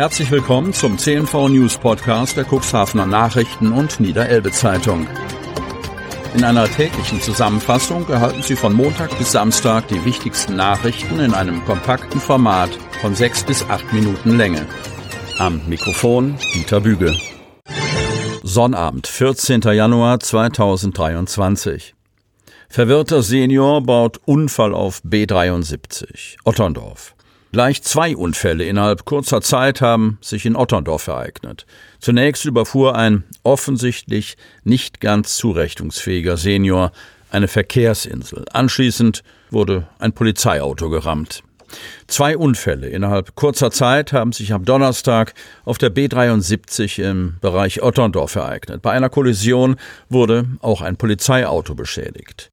Herzlich willkommen zum CNV News Podcast der Cuxhavener Nachrichten und Niederelbe Zeitung. In einer täglichen Zusammenfassung erhalten Sie von Montag bis Samstag die wichtigsten Nachrichten in einem kompakten Format von sechs bis acht Minuten Länge. Am Mikrofon Dieter Büge. Sonnabend, 14. Januar 2023. Verwirrter Senior baut Unfall auf B73, Otterndorf. Gleich zwei Unfälle innerhalb kurzer Zeit haben sich in Otterndorf ereignet. Zunächst überfuhr ein offensichtlich nicht ganz zurechnungsfähiger Senior eine Verkehrsinsel. Anschließend wurde ein Polizeiauto gerammt. Zwei Unfälle innerhalb kurzer Zeit haben sich am Donnerstag auf der B73 im Bereich Otterndorf ereignet. Bei einer Kollision wurde auch ein Polizeiauto beschädigt.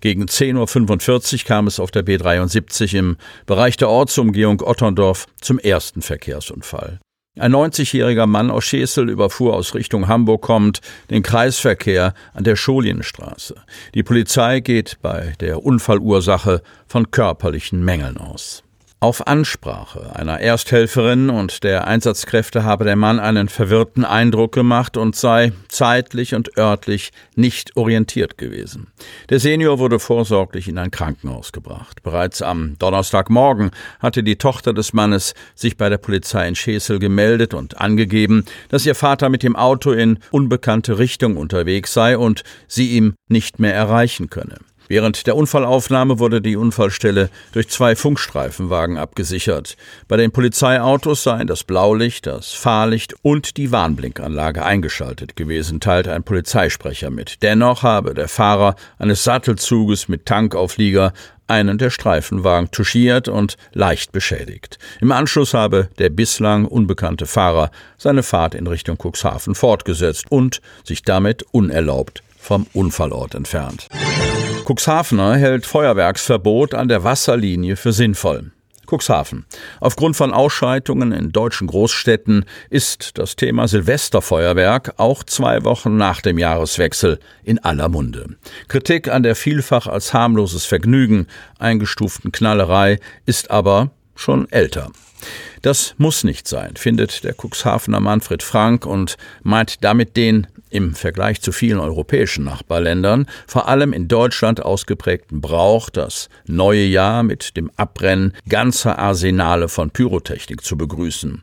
Gegen 10.45 Uhr kam es auf der B73 im Bereich der Ortsumgehung Otterndorf zum ersten Verkehrsunfall. Ein 90-jähriger Mann aus Schesel überfuhr aus Richtung Hamburg kommend den Kreisverkehr an der Scholienstraße. Die Polizei geht bei der Unfallursache von körperlichen Mängeln aus. Auf Ansprache einer Ersthelferin und der Einsatzkräfte habe der Mann einen verwirrten Eindruck gemacht und sei zeitlich und örtlich nicht orientiert gewesen. Der Senior wurde vorsorglich in ein Krankenhaus gebracht. Bereits am Donnerstagmorgen hatte die Tochter des Mannes sich bei der Polizei in Schesel gemeldet und angegeben, dass ihr Vater mit dem Auto in unbekannte Richtung unterwegs sei und sie ihm nicht mehr erreichen könne. Während der Unfallaufnahme wurde die Unfallstelle durch zwei Funkstreifenwagen abgesichert. Bei den Polizeiautos seien das Blaulicht, das Fahrlicht und die Warnblinkanlage eingeschaltet gewesen, teilte ein Polizeisprecher mit. Dennoch habe der Fahrer eines Sattelzuges mit Tankauflieger einen der Streifenwagen touchiert und leicht beschädigt. Im Anschluss habe der bislang unbekannte Fahrer seine Fahrt in Richtung Cuxhaven fortgesetzt und sich damit unerlaubt vom Unfallort entfernt. Cuxhavener hält Feuerwerksverbot an der Wasserlinie für sinnvoll. Cuxhaven. Aufgrund von Ausschreitungen in deutschen Großstädten ist das Thema Silvesterfeuerwerk auch zwei Wochen nach dem Jahreswechsel in aller Munde. Kritik an der vielfach als harmloses Vergnügen eingestuften Knallerei ist aber schon älter. Das muss nicht sein, findet der Cuxhavener Manfred Frank und meint damit den im Vergleich zu vielen europäischen Nachbarländern vor allem in Deutschland ausgeprägten Brauch, das neue Jahr mit dem Abbrennen ganzer Arsenale von Pyrotechnik zu begrüßen.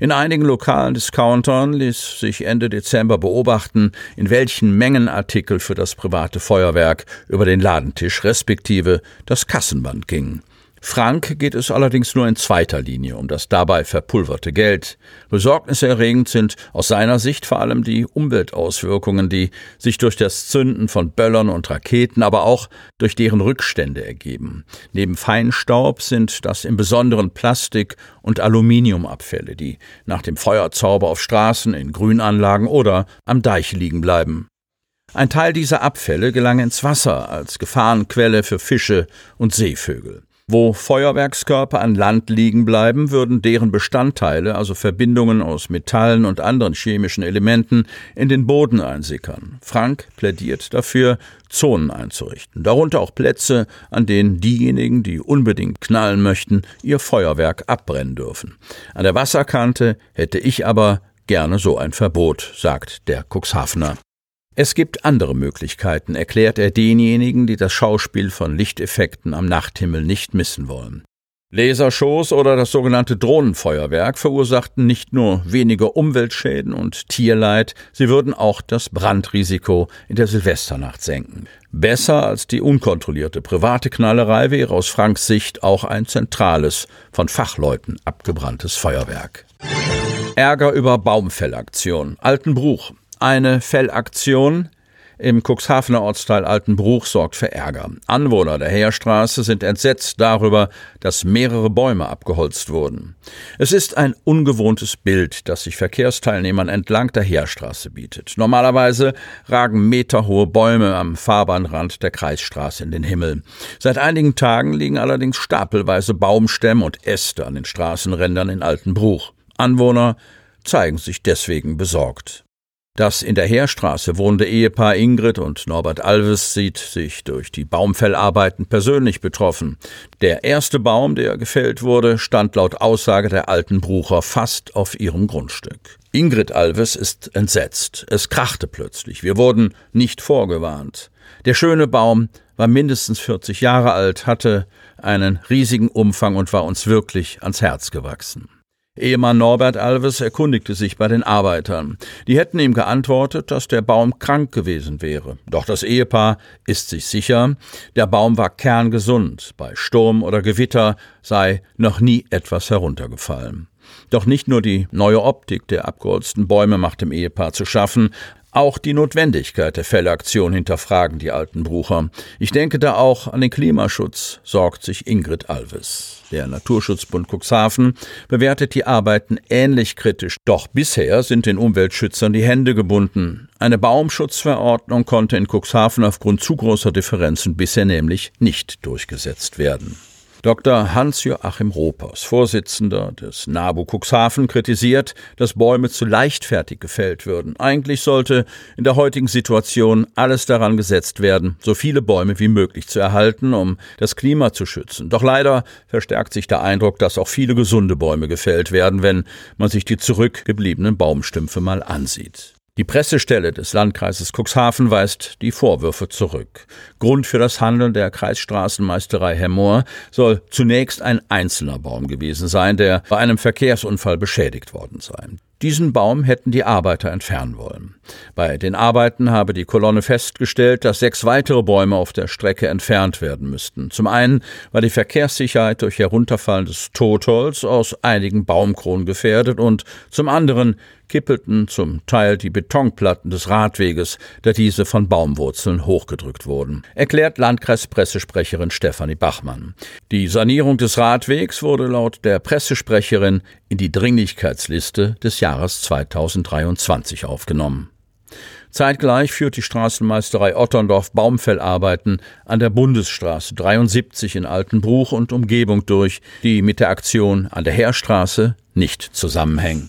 In einigen lokalen Discountern ließ sich Ende Dezember beobachten, in welchen Mengen Artikel für das private Feuerwerk über den Ladentisch respektive das Kassenband gingen. Frank geht es allerdings nur in zweiter Linie um das dabei verpulverte Geld. Besorgniserregend sind aus seiner Sicht vor allem die Umweltauswirkungen, die sich durch das Zünden von Böllern und Raketen, aber auch durch deren Rückstände ergeben. Neben Feinstaub sind das im Besonderen Plastik- und Aluminiumabfälle, die nach dem Feuerzauber auf Straßen, in Grünanlagen oder am Deich liegen bleiben. Ein Teil dieser Abfälle gelang ins Wasser als Gefahrenquelle für Fische und Seevögel. Wo Feuerwerkskörper an Land liegen bleiben, würden deren Bestandteile, also Verbindungen aus Metallen und anderen chemischen Elementen, in den Boden einsickern. Frank plädiert dafür, Zonen einzurichten, darunter auch Plätze, an denen diejenigen, die unbedingt knallen möchten, ihr Feuerwerk abbrennen dürfen. An der Wasserkante hätte ich aber gerne so ein Verbot, sagt der Cuxhavener. Es gibt andere Möglichkeiten, erklärt er denjenigen, die das Schauspiel von Lichteffekten am Nachthimmel nicht missen wollen. Lasershows oder das sogenannte Drohnenfeuerwerk verursachten nicht nur weniger Umweltschäden und Tierleid, sie würden auch das Brandrisiko in der Silvesternacht senken. Besser als die unkontrollierte private Knallerei wäre aus Franks Sicht auch ein zentrales, von Fachleuten abgebranntes Feuerwerk. Ärger über Baumfellaktion. Altenbruch. Eine Fellaktion im Cuxhavener Ortsteil Altenbruch sorgt für Ärger. Anwohner der Heerstraße sind entsetzt darüber, dass mehrere Bäume abgeholzt wurden. Es ist ein ungewohntes Bild, das sich Verkehrsteilnehmern entlang der Heerstraße bietet. Normalerweise ragen meterhohe Bäume am Fahrbahnrand der Kreisstraße in den Himmel. Seit einigen Tagen liegen allerdings stapelweise Baumstämme und Äste an den Straßenrändern in Altenbruch. Anwohner zeigen sich deswegen besorgt. Das in der Heerstraße wohnende Ehepaar Ingrid und Norbert Alves sieht sich durch die Baumfellarbeiten persönlich betroffen. Der erste Baum, der gefällt wurde, stand laut Aussage der alten Brucher fast auf ihrem Grundstück. Ingrid Alves ist entsetzt. Es krachte plötzlich. Wir wurden nicht vorgewarnt. Der schöne Baum war mindestens 40 Jahre alt, hatte einen riesigen Umfang und war uns wirklich ans Herz gewachsen. Ehemann Norbert Alves erkundigte sich bei den Arbeitern. Die hätten ihm geantwortet, dass der Baum krank gewesen wäre. Doch das Ehepaar ist sich sicher, der Baum war kerngesund. Bei Sturm oder Gewitter sei noch nie etwas heruntergefallen. Doch nicht nur die neue Optik der abgeholzten Bäume macht dem Ehepaar zu schaffen, auch die Notwendigkeit der Fellaktion hinterfragen die alten Brucher. Ich denke da auch an den Klimaschutz, sorgt sich Ingrid Alves. Der Naturschutzbund Cuxhaven bewertet die Arbeiten ähnlich kritisch. Doch bisher sind den Umweltschützern die Hände gebunden. Eine Baumschutzverordnung konnte in Cuxhaven aufgrund zu großer Differenzen bisher nämlich nicht durchgesetzt werden. Dr. Hans-Joachim Ropers, Vorsitzender des NABU Cuxhaven, kritisiert, dass Bäume zu leichtfertig gefällt würden. Eigentlich sollte in der heutigen Situation alles daran gesetzt werden, so viele Bäume wie möglich zu erhalten, um das Klima zu schützen. Doch leider verstärkt sich der Eindruck, dass auch viele gesunde Bäume gefällt werden, wenn man sich die zurückgebliebenen Baumstümpfe mal ansieht. Die Pressestelle des Landkreises Cuxhaven weist die Vorwürfe zurück. Grund für das Handeln der Kreisstraßenmeisterei Hemmoor soll zunächst ein einzelner Baum gewesen sein, der bei einem Verkehrsunfall beschädigt worden sei. Diesen Baum hätten die Arbeiter entfernen wollen. Bei den Arbeiten habe die Kolonne festgestellt, dass sechs weitere Bäume auf der Strecke entfernt werden müssten. Zum einen war die Verkehrssicherheit durch herunterfallendes Totholz aus einigen Baumkronen gefährdet und zum anderen kippelten zum Teil die Betonplatten des Radweges, da diese von Baumwurzeln hochgedrückt wurden, erklärt Landkreispressesprecherin Stefanie Bachmann. Die Sanierung des Radwegs wurde laut der Pressesprecherin in die Dringlichkeitsliste des Jahres 2023 aufgenommen. Zeitgleich führt die Straßenmeisterei Otterndorf Baumfellarbeiten an der Bundesstraße 73 in Altenbruch und Umgebung durch, die mit der Aktion an der Heerstraße nicht zusammenhängen.